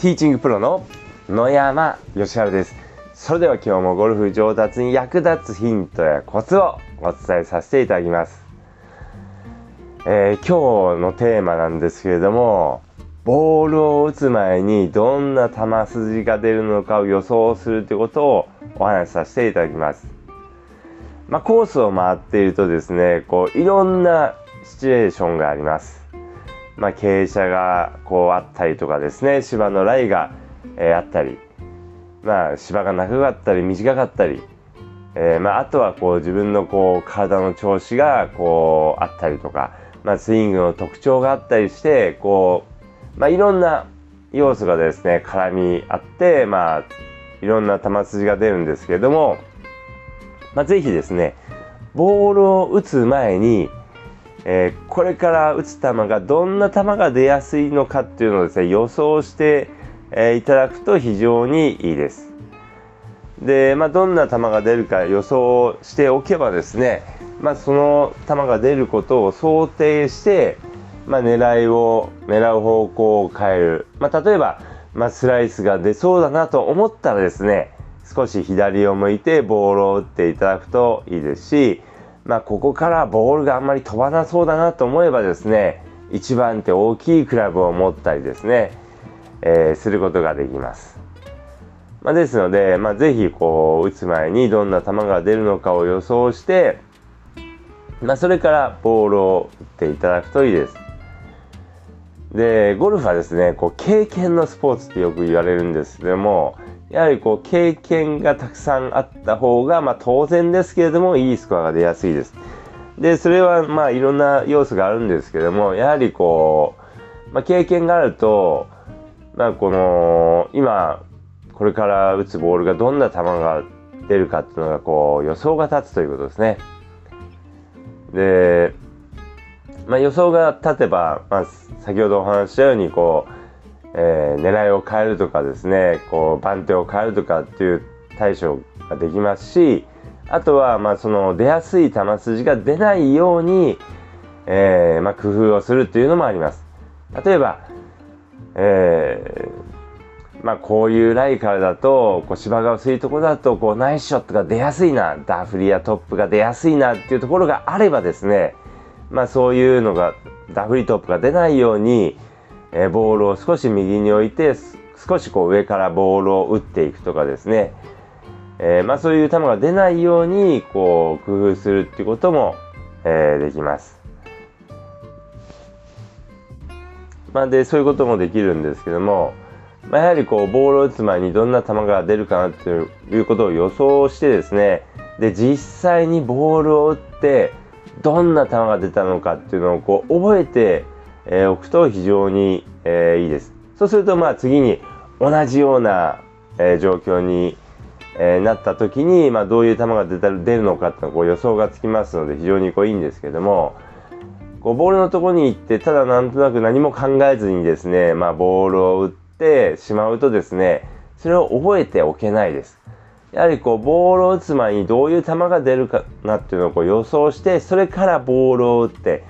ティーチングプロの野山義晴です。それでは今日もゴルフ上達に役立つヒントやコツをお伝えさせていただきます、えー、今日のテーマなんですけれどもボールを打つ前にどんな球筋が出るのかを予想するということをお話しさせていただきます。まあ、コースを回っているとですねこういろんなシチュエーションがあります。まあ、傾斜がこうあったりとかですね芝のライが、えー、あったり、まあ、芝が長かったり短かったり、えーまあ、あとはこう自分のこう体の調子がこうあったりとか、まあ、スイングの特徴があったりしてこう、まあ、いろんな要素がですね絡み合って、まあ、いろんな球筋が出るんですけれども、まあ、ぜひですねボールを打つ前にえー、これから打つ球がどんな球が出やすいのかっていうのをですね予想して、えー、いただくと非常にいいです。で、まあ、どんな球が出るか予想しておけばですね、まあ、その球が出ることを想定して、まあ、狙いを狙う方向を変える、まあ、例えば、まあ、スライスが出そうだなと思ったらですね少し左を向いてボールを打っていただくといいですしまあ、ここからボールがあんまり飛ばなそうだなと思えばですね1番手大きいクラブを持ったりですね、えー、することができます。まあ、ですので、まあ、ぜひこう打つ前にどんな球が出るのかを予想して、まあ、それからボールを打っていただくといいです。でゴルフはですねこう経験のスポーツってよく言われるんですけどもやはりこう経験がたくさんあった方が、まあ、当然ですけれどもいいスコアが出やすいです。でそれはまあいろんな要素があるんですけどもやはりこう、まあ、経験があると、まあ、この今これから打つボールがどんな球が出るかっていうのがこう予想が立つということですね。で、まあ、予想が立てば、まあ、先ほどお話したようにこうえー、狙いを変えるとかですねこう番手を変えるとかっていう対処ができますしあとはまあその出やすい球筋が出ないように、えー、まあ、工夫をするっていうのもあります。例えば、えー、まあ、こういうライからだとこう芝が薄いとこだとこうナイスショットが出やすいなダフリやトップが出やすいなっていうところがあればですね、まあ、そういうのがダフリトップが出ないように、え、ボールを少し右に置いて少しこう上からボールを打っていくとかですね、えー、まあ、そういう球が出ないようにこう工夫するっていうことも、えー、できます。まあ、でそういうこともできるんですけども、まあ、やはりこうボールを打つ前にどんな球が出るかなっていうことを予想してですねで実際にボールを打ってどんな球が出たのかっていうのをこう覚えてえー、置くと非常に、えー、いいです。そうするとまあ次に同じような、えー、状況に、えー、なった時に、まあ、どういう球が出た出るのかっていうのこう予想がつきますので非常にこういいんですけどもこうボールのとこに行ってただなんとなく何も考えずにですね、まあ、ボールを打ってしまうとですねそれを覚えておけないです。やはりこうボールを打つ前にどういう球が出るかなっていうのをこう予想してそれからボールを打って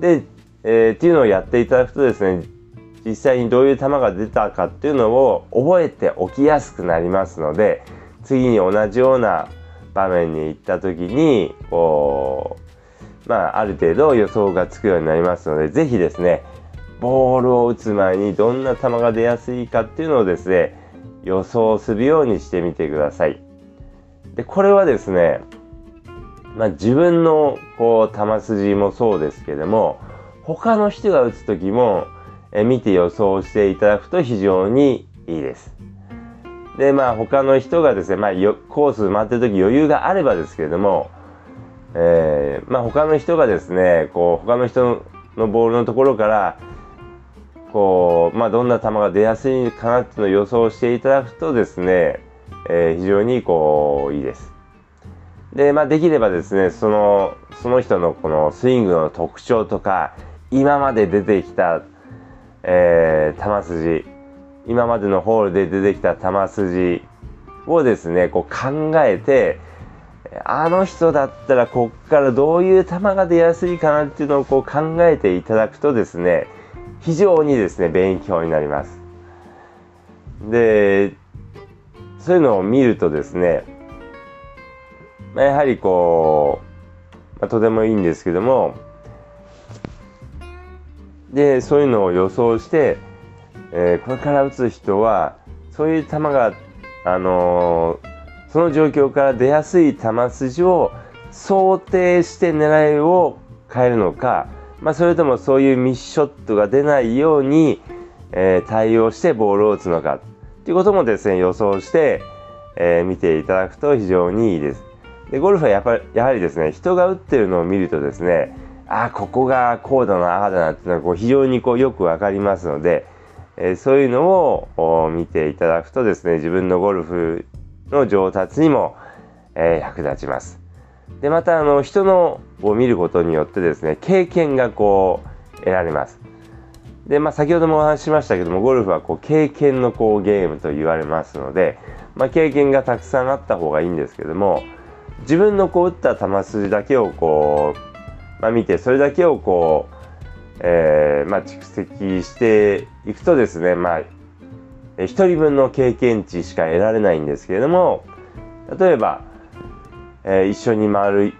でえー、っていうのをやっていただくとですね実際にどういう球が出たかっていうのを覚えておきやすくなりますので次に同じような場面に行った時にこうまあある程度予想がつくようになりますので是非ですねボールを打つ前にどんな球が出やすいかっていうのをですね予想するようにしてみてください。でこれはですねまあ、自分のこう球筋もそうですけども他の人が打つ時も、え見て予想していただくと非常にいいです。でまあ他の人がですね、まあ、コース回ってる時余裕があればですけれども、えー、まあ、他の人がですねこう他の人のボールのところからこう、まあ、どんな球が出やすいかなっていうのを予想していただくとですね、えー、非常にこういいです。で、まあ、できればですねそのその人のこのスイングの特徴とか今まで出てきた、えー、球筋今までのホールで出てきた球筋をですねこう考えてあの人だったらこっからどういう球が出やすいかなっていうのをこう考えていただくとですね非常にですね勉強になります。でそういうのを見るとですね、まあ、やはりこう、まあ、とてもいいんですけどもでそういうのを予想して、えー、これから打つ人はそういう球が、あのー、その状況から出やすい球筋を想定して狙いを変えるのか、まあ、それともそういうミッショットが出ないように、えー、対応してボールを打つのかということもですね予想して、え、見ていただくと非常にいいです。でゴルフはやっぱりやはりですね人が打ってるのを見るとですねあここがこうだなああだなっていうのはこう非常にこうよく分かりますので、えー、そういうのを見ていただくとですね自分のゴルフの上達にも、えー、役立ちます。でまたあの人のを見ることによってですね経験がこう得られます。でまあ、先ほどもお話ししましたけどもゴルフはこう経験のこうゲームと言われますので、まあ、経験がたくさんあった方がいいんですけども自分のこう打った球筋だけをこうまあ、見てそれだけをこう、えー、まあ、蓄積していくとですね、まあ、1人分の経験値しか得られないんですけれども例えば、えー、一緒に回る、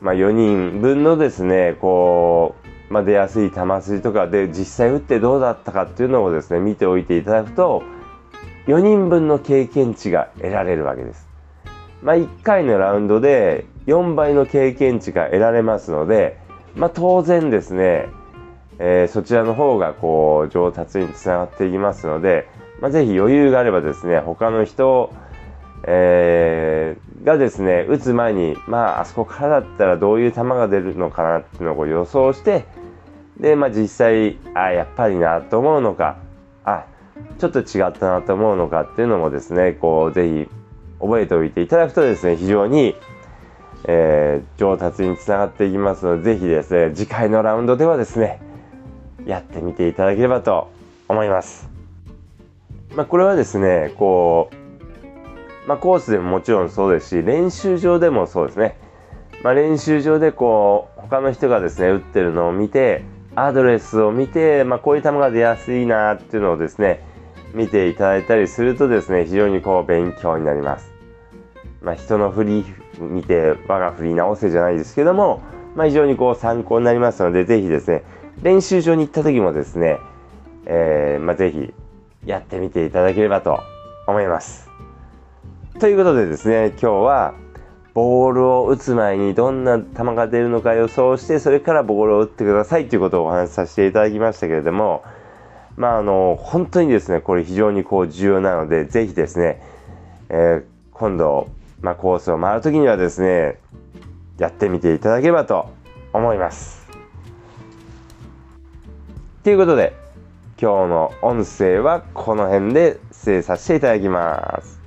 まあ、4人分のですねこう、まあ、出やすい球筋とかで実際打ってどうだったかっていうのをですね見ておいていただくと4人分の経験値が得られるわけです。まあ、1回のラウンドで4倍の経験値が得られますので、まあ、当然ですね、えー、そちらの方がこう上達につながっていきますので、まあ、ぜひ余裕があればですね他の人、えー、がですね打つ前に、まあ、あそこからだったらどういう球が出るのかなっていうのを予想してで、まあ、実際あやっぱりなと思うのかあちょっと違ったなと思うのかっていうのもですねこうぜひ覚えておいていただくとですね非常にえー、上達につながっていきますので、ぜひですね、次回のラウンドではですね、やってみていただければと思います。まあ、これはですね、こう、まあ、コースでももちろんそうですし、練習場でもそうですね。まあ、練習場でこう、他の人がですね、打ってるのを見て、アドレスを見て、まあ、こういう球が出やすいなっていうのをですね、見ていただいたりするとですね、非常にこう勉強になります。まあ、人の振り見て我が振り直せじゃないですけども、まあ、非常にこう参考になりますので、ぜひですね、練習場に行った時もですね、えー、まあ、ぜひやってみていただければと思います。ということでですね、今日はボールを打つ前にどんな球が出るのか予想して、それからボールを打ってくださいということをお話しさせていただきましたけれども、まあ、あの、本当にですね、これ非常にこう重要なので、ぜひですね、えー、今度、まあ、コースを回る時にはですね、やってみていただければと思います。ということで、今日の音声はこの辺で失礼させていただきます。